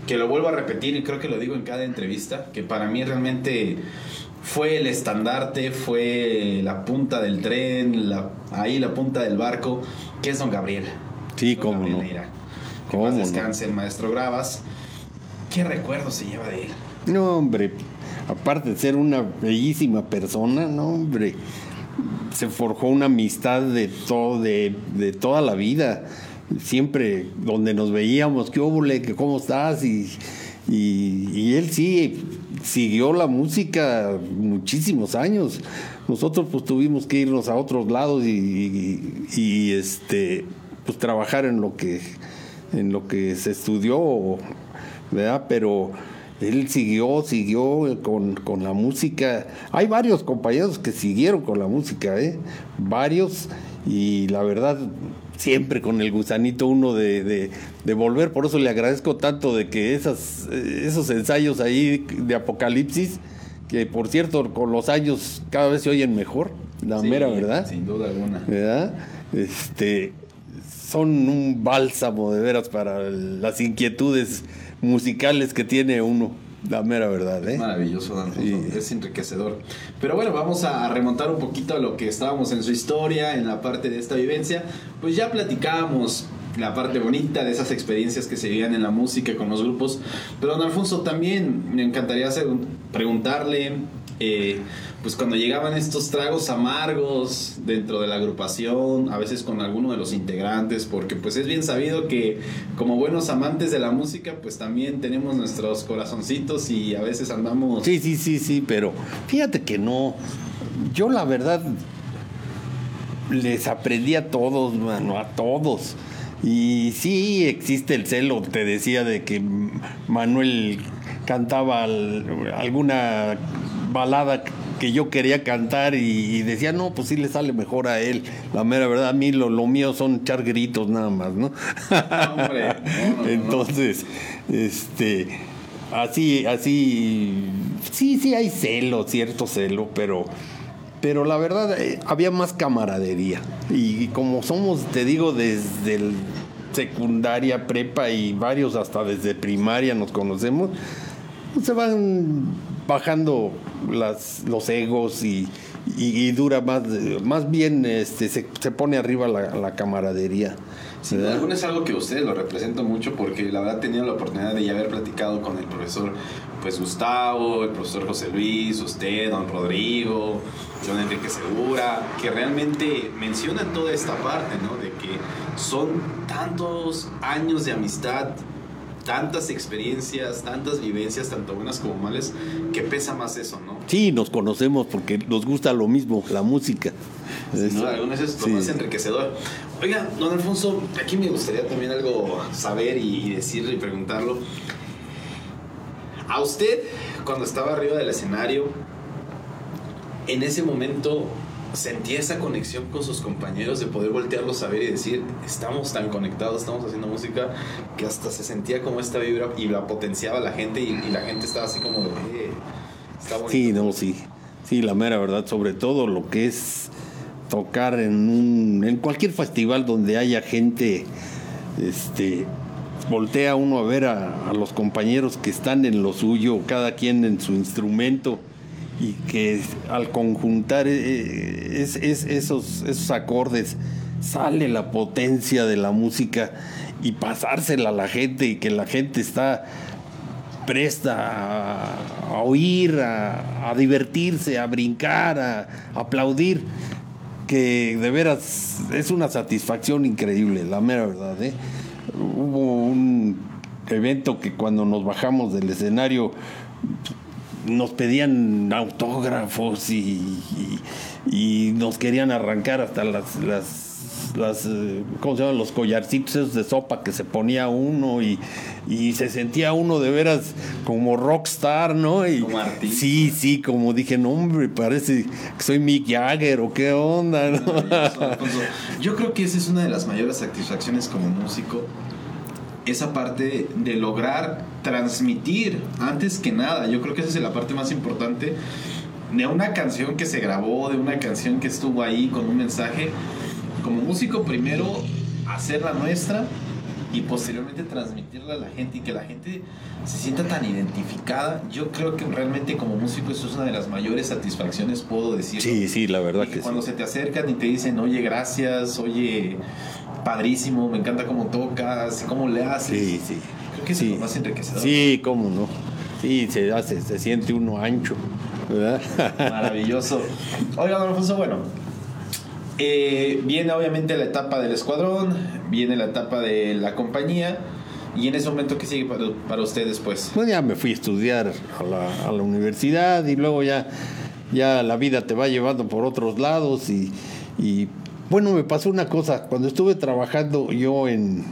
que lo vuelvo a repetir y creo que lo digo en cada entrevista, que para mí realmente fue el estandarte, fue la punta del tren, la, ahí la punta del barco, que es don Gabriel. Sí, Don cómo Gabriel no. Neira. Que ¿Cómo paz no? descanse el maestro Gravas. ¿Qué recuerdo se lleva de él? No, hombre, aparte de ser una bellísima persona, no, hombre, se forjó una amistad de todo, de, de toda la vida. Siempre donde nos veíamos, qué óvole, que cómo estás, y, Y, él sí siguió la música muchísimos años. Nosotros pues tuvimos que irnos a otros lados y, este pues trabajar en lo que en lo que se estudió, ¿verdad? Pero él siguió, siguió con, con, la música. Hay varios compañeros que siguieron con la música, ¿eh? Varios, y la verdad, siempre con el gusanito uno de, volver. Por eso le agradezco tanto de que esas, esos ensayos ahí de Apocalipsis, que por cierto, con los años cada vez se oyen mejor, la mera verdad. Sin duda alguna. ¿Verdad? Este, son un bálsamo de veras para las inquietudes musicales que tiene uno. La mera verdad, ¿eh? Maravilloso, Dan Es enriquecedor. Pero bueno, vamos a remontar un poquito a lo que estábamos en su historia, en la parte de esta vivencia. Pues ya platicábamos la parte bonita de esas experiencias que se vivían en la música con los grupos. Pero don Alfonso, también me encantaría hacer, preguntarle eh, pues cuando llegaban estos tragos amargos dentro de la agrupación, a veces con alguno de los integrantes, porque pues es bien sabido que como buenos amantes de la música, pues también tenemos nuestros corazoncitos y a veces andamos... Sí, sí, sí, sí, pero fíjate que no, yo la verdad les aprendí a todos, mano, a todos. Y sí existe el celo, te decía de que Manuel cantaba alguna balada que yo quería cantar y, decía, no, pues sí le sale mejor a él. La mera verdad, a mí lo, mío son echar gritos nada más, ¿no? Entonces, este, así, así, sí, sí hay celo, cierto celo, pero, pero la verdad eh, había más camaradería. Y como somos, te digo, desde el secundaria, prepa y varios hasta desde primaria nos conocemos, pues se van bajando las, los egos y, dura más, más bien este, se, pone arriba la, camaradería. Sin duda alguna es algo que ustedes lo representan mucho porque la verdad he tenido la oportunidad de ya haber platicado con el profesor pues Gustavo, el profesor José Luis, usted, don Rodrigo, don Enrique Segura, que realmente mencionan toda esta parte, ¿no? De que son tantos años de amistad tantas experiencias, tantas vivencias, tanto buenas como malas, que pesa más eso, ¿no? Sí, nos conocemos porque nos gusta lo mismo, la música. Sin duda es lo más enriquecedor. Oiga, don Alfonso, aquí me gustaría también algo saber y decirle y preguntarlo. A usted, cuando estaba arriba del escenario, en ese momento sentía esa conexión con sus compañeros de poder voltearlos a ver y decir, estamos tan conectados, estamos haciendo música, que hasta se sentía como esta vibra y la potenciaba la gente y, la gente estaba así como de, eh, Sí, no, sí. Sí, la mera verdad, sobre todo lo que es tocar en un, en cualquier festival donde haya gente, este, voltea uno a ver a, a los compañeros que están en lo suyo, cada quien en su instrumento y que al conjuntar eh, es, esos, esos acordes sale la potencia de la música y pasársela a la gente y que la gente está presta a, oír, a, divertirse, a brincar, a, aplaudir, que de veras es una satisfacción increíble, la mera verdad. ¿eh? Hubo un evento que cuando nos bajamos del escenario nos pedían autógrafos y, y, nos querían arrancar hasta las, las, las eh, ¿cómo se llaman? Los collarcitos de sopa que se ponía uno y, y se sentía uno de veras como rockstar, ¿no? Y, como artista. Sí, sí, como dije, no, hombre, parece que soy Mick Jagger o qué onda, ¿no? Yo creo que esa es una de las mayores satisfacciones como músico esa parte de lograr transmitir antes que nada. Yo creo que esa es la parte más importante de una canción que se grabó, de una canción que estuvo ahí con un mensaje. Como músico, primero hacerla nuestra y posteriormente transmitirla a la gente y que la gente se sienta tan identificada. Yo creo que realmente como músico eso es una de las mayores satisfacciones, puedo decir. Sí, sí, la verdad que, Cuando se te acercan y te dicen, oye, gracias, oye, padrísimo, me encanta cómo tocas, cómo le haces. Sí, sí. Es lo más enriquecedor. Sí, cómo no. Sí, se hace, se siente uno ancho, ¿verdad? Maravilloso. Oiga, don Alfonso, bueno, eh, viene obviamente la etapa del escuadrón, viene la etapa de la compañía ¿Y en ese momento qué sigue para, para usted después? Pues ya me fui a estudiar a la, a la universidad y luego ya, ya la vida te va llevando por otros lados y, y bueno, me pasó una cosa, cuando estuve trabajando yo en,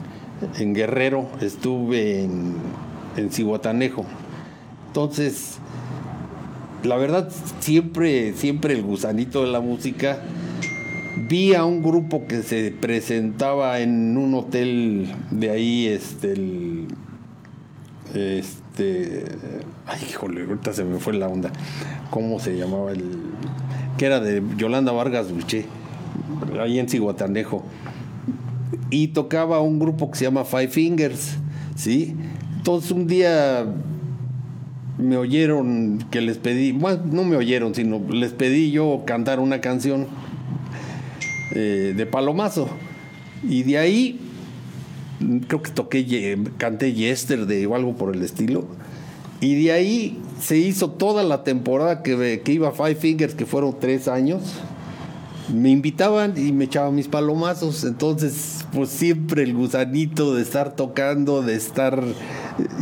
en Guerrero, estuve en, en entonces la verdad siempre, siempre el gusanito de la música vi a un grupo que se presentaba en un hotel de ahí, este, este, ay, híjole, ahorita se me fue la onda. ¿Cómo se llamaba el? Que era de Yolanda Vargas Duché, ahí en Cihuatanejo. Y tocaba un grupo que se llama Five Fingers, ¿sí? Entonces un día me oyeron que les pedí, bueno, no me oyeron, sino les pedí yo cantar una canción eh, de Palomazo. Y de ahí creo que toqué, canté Yesterday o algo por el estilo. Y de ahí se hizo toda la temporada que, que iba Five Fingers, que fueron tres años. Me invitaban y me echaban mis palomazos. Entonces, pues siempre el gusanito de estar tocando, de estar.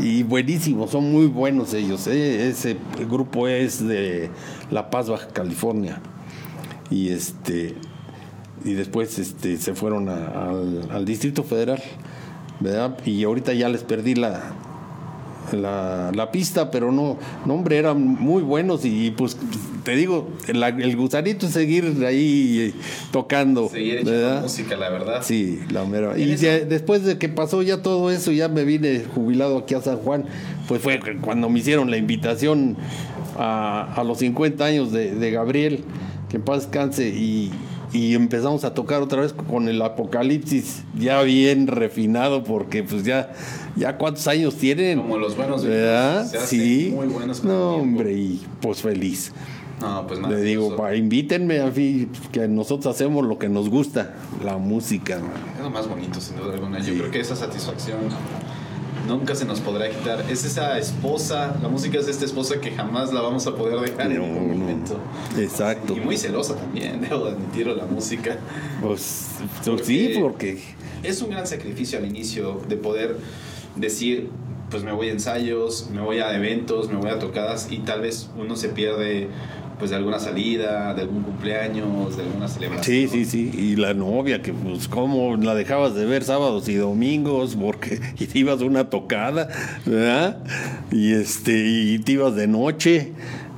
Y buenísimo, son muy buenos ellos. ¿eh? Ese grupo es de La Paz, Baja California. Y este y después este, se fueron al, al, Distrito Federal, ¿verdad? Y ahorita ya les perdí la, la, la, pista, pero no, no, hombre, eran muy buenos y pues te digo, el, el gusanito es seguir ahí tocando. Seguir ¿verdad? música, la verdad. Sí, la mera. Y ya, después de que pasó ya todo eso, ya me vine jubilado aquí a San Juan, pues fue cuando me hicieron la invitación a, a los 50 años de, de Gabriel, que en paz descanse, y y empezamos a tocar otra vez con el Apocalipsis ya bien refinado porque pues ya ya cuántos años tienen. Como los buenos ¿verdad? se sí. muy buenos no hombre y pues feliz. No, pues le digo pa, invítenme a fin que nosotros hacemos lo que nos gusta la música es lo más bonito sin duda alguna. Yo creo que esa satisfacción nunca se nos podrá quitar. Es esa esposa, la música es esta esposa que jamás la vamos a poder dejar no, en ningún momento. No. Exacto. Y muy celosa también, debo admitirlo, la música. Pues porque sí, porque... Es un gran sacrificio al inicio de poder decir, pues me voy a ensayos, me voy a eventos, me voy a tocadas y tal vez uno se pierde pues de alguna salida, de algún cumpleaños, de alguna celebración. Sí, sí, sí. Y la novia, que pues cómo la dejabas de ver sábados y domingos, porque y te ibas una tocada, ¿verdad? Y este, y te ibas de noche.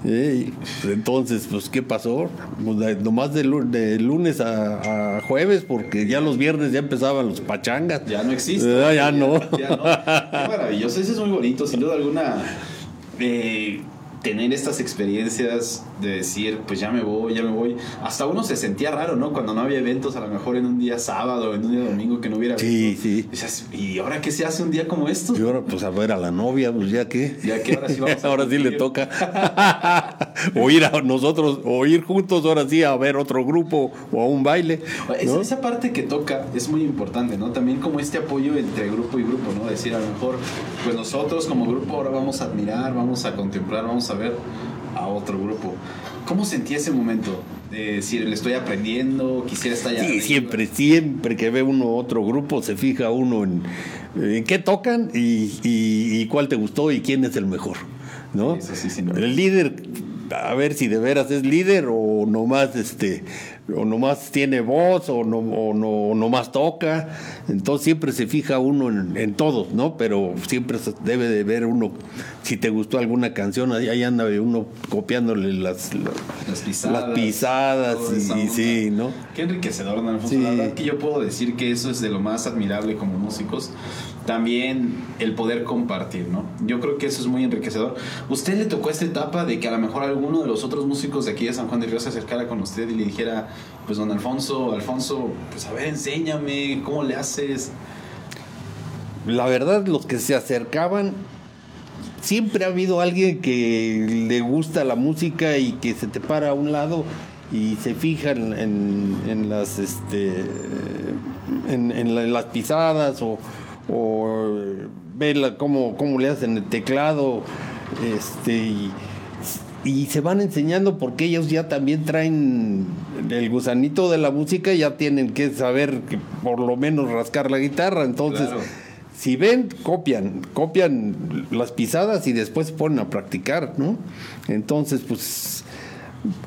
¿eh? Entonces, pues, ¿qué pasó? Pues, nomás de, de lunes a, a, jueves, porque ya los viernes ya empezaban los pachangas. Ya no existe. Ya, ya, no. Ya no. Qué maravilloso. Ese es muy bonito, sin duda alguna. Eh, tener estas experiencias de decir, pues ya me voy, ya me voy. Hasta uno se sentía raro, ¿no? Cuando no había eventos, a lo mejor en un día sábado, en un día domingo que no hubiera. Sí, eventos. sí. Dices, ¿y ahora qué se hace un día como esto? Y ahora, pues a ver a la novia, pues ya que. Ya que ahora sí vamos a Ahora sí le toca. o ir a nosotros, o ir juntos, ahora sí, a ver otro grupo o a un baile. ¿no? Esa, esa parte que toca es muy importante, ¿no? También como este apoyo entre grupo y grupo, ¿no? Decir, a lo mejor, pues nosotros como grupo ahora vamos a admirar, vamos a contemplar, vamos a ver a otro grupo. ¿Cómo sentí ese momento? De decir, le estoy aprendiendo, quisiera estar allá. Sí, arriba? siempre, siempre que ve uno otro grupo, se fija uno en, en qué tocan y, y, y, cuál te gustó y quién es el mejor, ¿no? Sí, sí. El líder, a ver si de veras es líder o nomás este o nomás tiene voz o no o no o nomás toca. Entonces siempre se fija uno en, en todos no pero siempre se debe de ver uno si te gustó alguna canción ahí anda uno copiándole las las, las pisadas, las pisadas y, y, sí no qué enriquecedor Alfonso. Sí. la verdad que yo puedo decir que eso es de lo más admirable como músicos también el poder compartir, ¿no? Yo creo que eso es muy enriquecedor. ¿Usted le tocó esta etapa de que a lo mejor alguno de los otros músicos de aquí de San Juan de Río se acercara con usted y le dijera, pues don Alfonso, Alfonso, pues a ver, enséñame, ¿cómo le haces? La verdad, los que se acercaban, siempre ha habido alguien que le gusta la música y que se te para a un lado y se fija en, las este en, las pisadas o, o ve la, cómo, cómo le hacen el teclado este y, y, se van enseñando porque ellos ya también traen el gusanito de la música y ya tienen que saber que por lo menos rascar la guitarra entonces claro. si ven, copian, copian las pisadas y después se ponen a practicar, ¿no? Entonces, pues,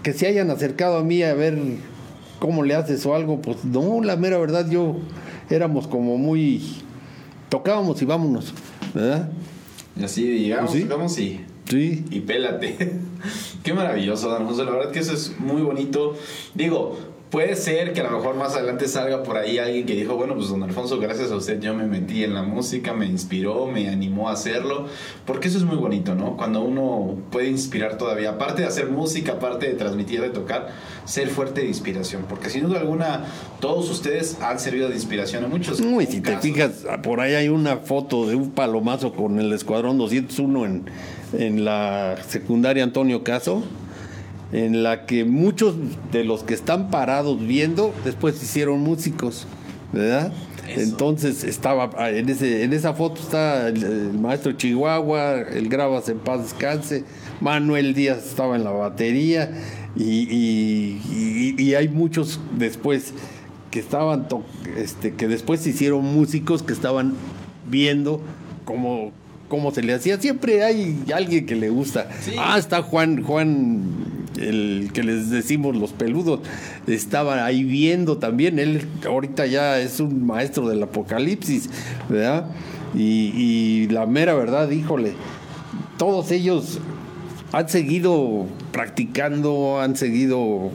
que se hayan acercado a mí a ver cómo le haces o algo, pues no, la mera verdad, yo éramos como muy. Tocábamos y vámonos, ¿verdad? Y así llegamos, ¿Sí? tocamos y. Sí. Y pélate. Qué maravilloso, Dan José. La verdad que eso es muy bonito. Digo, puede ser que a lo mejor más adelante salga por ahí alguien que dijo, bueno, pues don Alfonso, gracias a usted yo me metí en la música, me inspiró, me animó a hacerlo. Porque eso es muy bonito, ¿no? Cuando uno puede inspirar todavía, aparte de hacer música, aparte de transmitir, de tocar, ser fuerte de inspiración. Porque sin duda alguna, todos ustedes han servido de inspiración a muchos. Uy, si te fijas, por ahí hay una foto de un palomazo con el Escuadrón 201 en, en la secundaria Antonio Caso, en la que muchos de los que están parados viendo después hicieron músicos, ¿verdad? Eso. Entonces estaba ah, en ese en esa foto está el, el maestro Chihuahua, el Gravas en paz descanse, Manuel Díaz estaba en la batería y, y- y- y hay muchos después que estaban to- este que después se hicieron músicos que estaban viendo cómo cómo se le hacía siempre hay alguien que le gusta Sí. ah está Juan Juan el que les decimos los peludos estaba ahí viendo también él ahorita ya es un maestro del apocalipsis verdad y, y la mera verdad híjole todos ellos han seguido practicando han seguido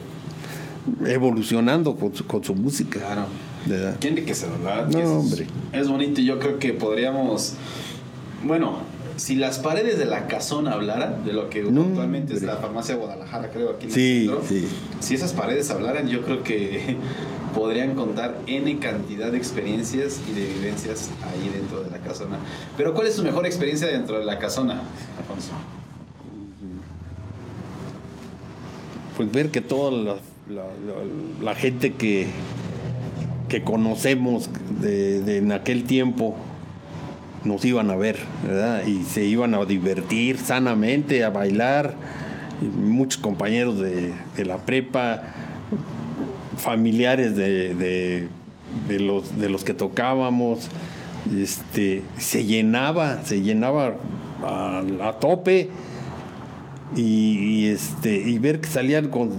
evolucionando con su, con su música Claro. ¿verdad? Qué enriquecedor, ¿verdad? No, es, hombre. Es bonito y yo creo que podríamos. Bueno, si las paredes de la casona hablaran, de lo que No, actualmente es la farmacia Guadalajara, creo, aquí en el Sí, centro, sí. Si esas paredes hablaran, yo creo que podrían contar N cantidad de experiencias y de vivencias ahí dentro de la casona. Pero, ¿cuál es tu mejor experiencia dentro de la casona, Alfonso? pues ver que toda la, la- la- la gente que, que conocemos de, de en aquel tiempo nos iban a ver, ¿verdad? Y se iban a divertir sanamente, a bailar. Muchos compañeros de, la prepa, familiares de, de- los, de los que tocábamos, este, se llenaba, se llenaba a, tope y, y, este y ver que salían con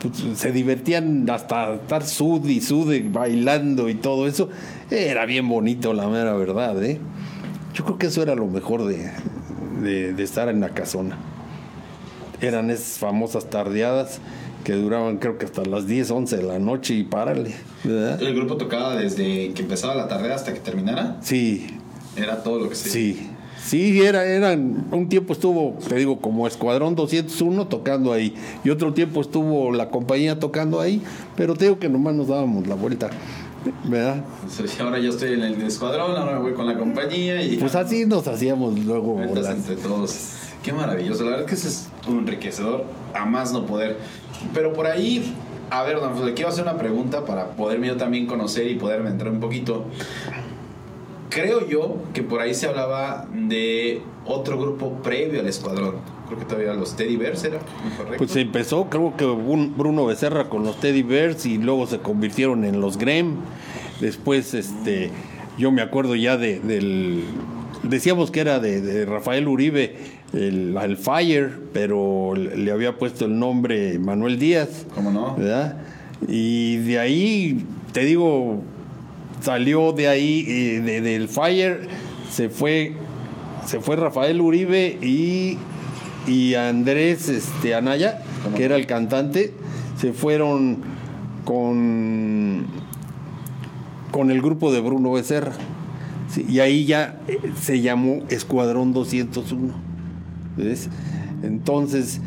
pues, se divertían hasta estar sud y sude bailando y todo eso era bien bonito la mera verdad ¿eh? Yo creo que eso era lo mejor de, de- de estar en la casona eran esas famosas tardeadas que duraban creo que hasta las 10, 11 de la noche y párale ¿verdad? El grupo tocaba desde que empezaba la tarde hasta que terminara. sí Era todo lo que se. Sí, sí, era, eran, un tiempo estuvo, te digo, como Escuadrón 201 tocando ahí, y otro tiempo estuvo la compañía tocando ahí, pero te digo que nomás nos dábamos la vuelta, ¿verdad? Entonces, ahora yo estoy en el escuadrón, ahora me voy con la compañía y. Pues así nos hacíamos luego las- entre todos. Qué maravilloso. La verdad que eso es un enriquecedor a más no poder. Pero por ahí, a ver, don le quiero hacer una pregunta para poderme yo también conocer y poderme entrar un poquito. Creo yo que por ahí se hablaba de otro grupo previo al escuadrón. Creo que todavía los Teddy Bears era, ¿correcto? Pues empezó, creo que un- Bruno Becerra con los Teddy Bears y luego se convirtieron en los Grem. Después, este, yo me acuerdo ya de, del. Decíamos que era de, de Rafael Uribe, el, el Fire, pero le había puesto el nombre Manuel Díaz. ¿Cómo no? ¿verdad? Y de ahí, te digo, salió de ahí, eh, de- del Fire, se fue, se fue Rafael Uribe y, y Andrés este, Anaya, que era el cantante, se fueron con, con el grupo de Bruno Becerra. Y ahí ya eh, se llamó Escuadrón 201. ¿ves? Entonces,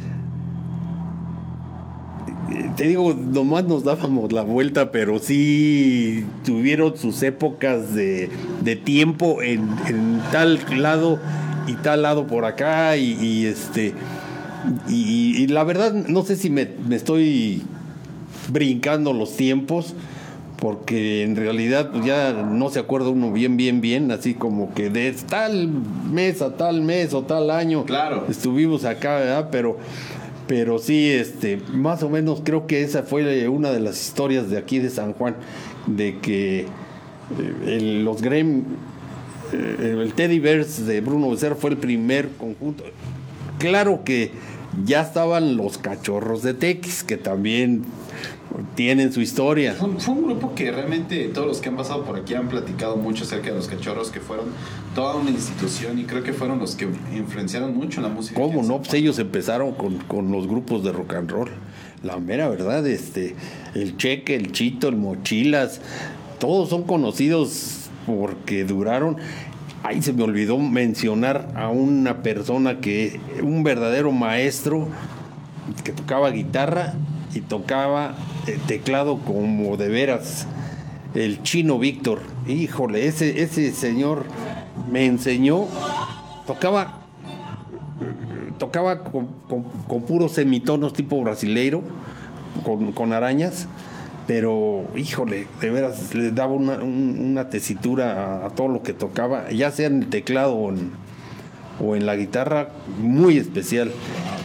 te digo, nomás nos dábamos la vuelta, pero sí tuvieron sus épocas de, de tiempo en, en tal lado y tal lado por acá y, y, este y, y la verdad no sé si me, me estoy brincando los tiempos porque en realidad pues, ya no se acuerda uno bien bien bien así como que de tal mes a tal mes o tal año Claro. estuvimos acá ¿verdad? pero pero sí este más o menos creo que esa fue una de las historias de aquí de San Juan de que eh, el- los Grem eh, el Teddy Bears de Bruno Becerra fue el primer conjunto. Claro que ya estaban los cachorros de Tex, que también tienen su historia. Fue, un grupo que realmente todos los que han pasado por aquí han platicado mucho acerca de los cachorros, que fueron toda una institución y creo que fueron los que influenciaron mucho la música. ¿Cómo no? Pues ellos empezaron con, con los grupos de rock and roll. La mera verdad, este, el Cheque, el Chito, el Mochilas, todos son conocidos porque duraron. Ahí se me olvidó mencionar a una persona que, un verdadero maestro, que tocaba guitarra y tocaba eh, teclado como de veras. El chino Víctor. Híjole, ese, ese señor me enseñó. Tocaba tocaba con, puros semitonos tipo brasileiro, con, con arañas, pero híjole, de veras le daba una, un- una tesitura a, a todo lo que tocaba, ya sea en el teclado o en, o en la guitarra, muy especial.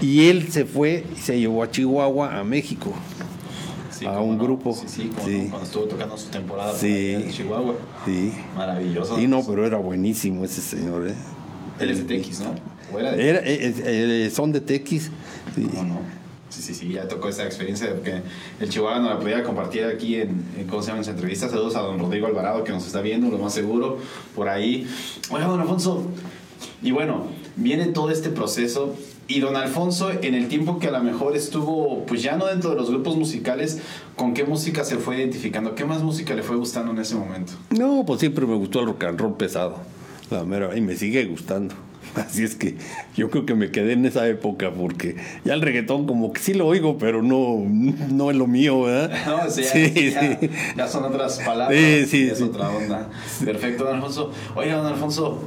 Y él se fue y se llevó a Chihuahua, a México. Sí, a un no. grupo. Sí, sí, no, cuando estuvo tocando su temporada en Chihuahua. Sí. Maravilloso. Sí, no, pero era buenísimo ese señor. ¿eh? Él es de TX, ¿no? ¿O era de Era- eh, eh, son de Tequis. sí. No, no. Sí, sí, sí, ya tocó esa experiencia porque el Chihuahua nos la podía compartir aquí en, en ¿cómo se llama? En su entrevista. Saludos a don Rodrigo Alvarado que nos está viendo, lo más seguro, por ahí. Oiga, don Alfonso, y bueno, viene todo este proceso y don Alfonso, en el tiempo que a lo mejor estuvo, pues ya no dentro de los grupos musicales, ¿con qué música se fue identificando? ¿Qué más música le fue gustando en ese momento? No, pues siempre me gustó el rock and roll pesado. La mera, y me sigue gustando. Así es que yo creo que me quedé en esa época porque ya el reggaetón como que sí lo oigo, pero no, no es lo mío, ¿verdad? No, sea, sí, ya, sí. ya son otras palabras. Sí, sí, es sí. otra onda. Perfecto, don Alfonso. Oiga, don Alfonso,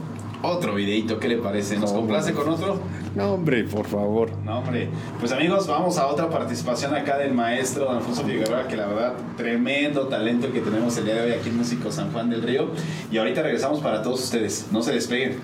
otro videito, ¿qué le parece? ¿Nos No, complace con otro? No, hombre, por favor. No, hombre. Pues amigos, vamos a otra participación acá del maestro don Alfonso Figueroa, que la verdad, tremendo talento que tenemos el día de hoy aquí en Músico San Juan del Río. Y ahorita regresamos para todos ustedes. No se despeguen.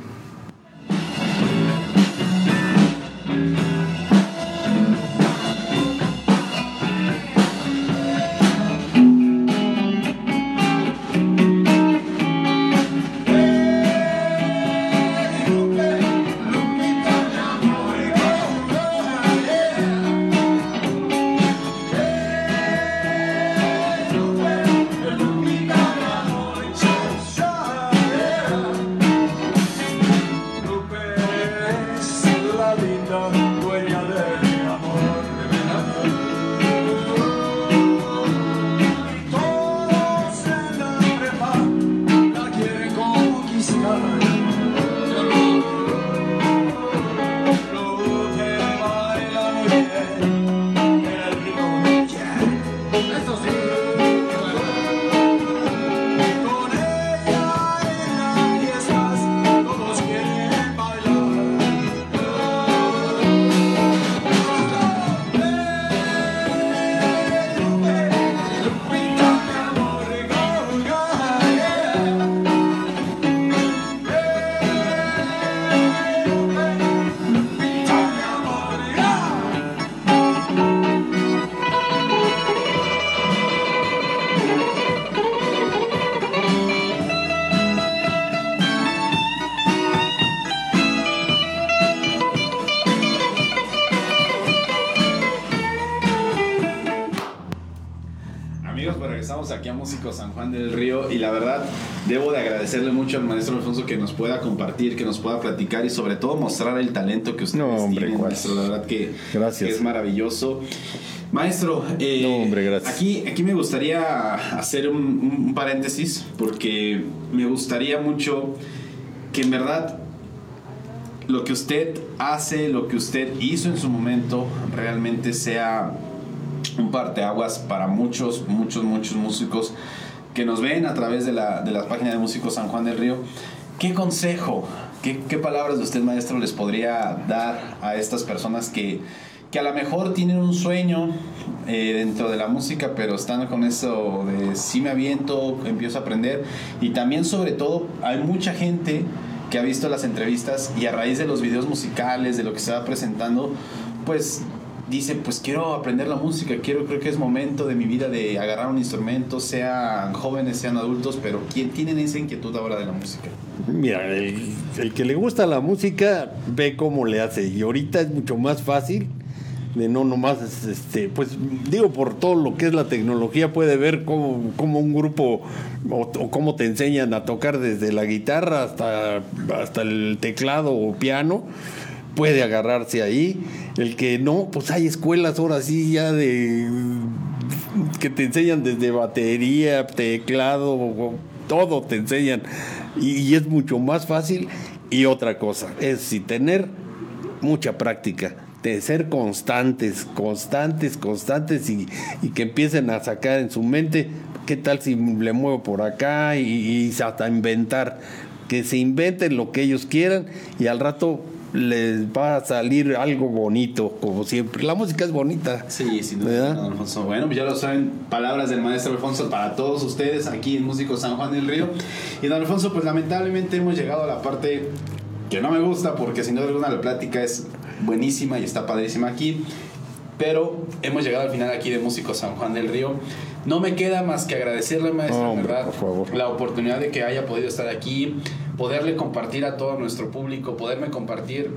Juan del Río y la verdad debo de agradecerle mucho al maestro Alfonso que nos pueda compartir, que nos pueda platicar y sobre todo mostrar el talento que ustedes No, hombre, tienen, maestro. La verdad que, Gracias. que es maravilloso. Maestro, eh, No, hombre, gracias. Aquí, aquí me gustaría hacer un, un paréntesis porque me gustaría mucho que en verdad lo que usted hace, lo que usted hizo en su momento, realmente sea un parteaguas para muchos, muchos, muchos músicos que nos ven a través de la, de la página de Músicos San Juan del Río. ¿Qué consejo, qué, qué palabras de usted, maestro, les podría dar a estas personas que, que a lo mejor tienen un sueño eh, dentro de la música, pero están con eso de si me aviento, empiezo a aprender? Y también, sobre todo, hay mucha gente que ha visto las entrevistas y a raíz de los videos musicales, de lo que se va presentando, pues dice, pues quiero aprender la música, quiero, creo que es momento de mi vida de agarrar un instrumento, sean jóvenes, sean adultos, pero ¿quién tienen esa inquietud ahora de la música? Mira, el, que le gusta la música ve cómo le hace. Y ahorita es mucho más fácil de no nomás, este, pues digo, por todo lo que es la tecnología, puede ver cómo, cómo un grupo o, o cómo te enseñan a tocar desde la guitarra hasta, hasta el teclado o piano, puede agarrarse ahí. El que no, pues hay escuelas ahora sí ya de que te enseñan desde batería, teclado, todo te enseñan. Y, es mucho más fácil. Y otra cosa, es si tener mucha práctica, de ser constantes, constantes, constantes y, y que empiecen a sacar en su mente, ¿qué tal si le muevo por acá? Y, y hasta inventar, que se inventen lo que ellos quieran y al rato les va a salir algo bonito, como siempre. La música es bonita. Sí, duda, ¿Verdad? Alfonso. Bueno, pues ya lo saben, palabras del maestro Alfonso para todos ustedes aquí en Músicos San Juan del Río. Y don Alfonso, pues lamentablemente hemos llegado a la parte que no me gusta porque sin duda alguna la plática es buenísima y está padrísima aquí. Pero hemos llegado al final aquí de Músicos San Juan del Río. No me queda más que agradecerle, maestro, Hombre, verdad, por favor. la oportunidad de que haya podido estar aquí, poderle compartir a todo nuestro público, poderme compartir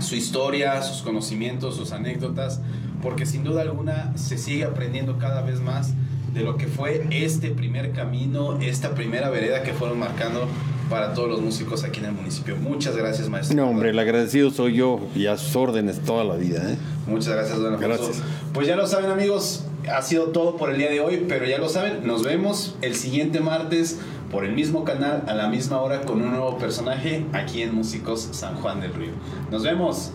su historia, sus conocimientos, sus anécdotas, porque sin duda alguna se sigue aprendiendo cada vez más de lo que fue este primer camino, esta primera vereda que fueron marcando para todos los músicos aquí en el municipio. Muchas gracias, maestro. No, hombre, el agradecido soy yo y a sus órdenes toda la vida. ¿eh? Muchas gracias, don Alfonso. Gracias. Pues ya lo saben, amigos, ha sido todo por el día de hoy, pero ya lo saben, nos vemos el siguiente martes por el mismo canal a la misma hora con un nuevo personaje aquí en Músicos San Juan del Río. Nos vemos.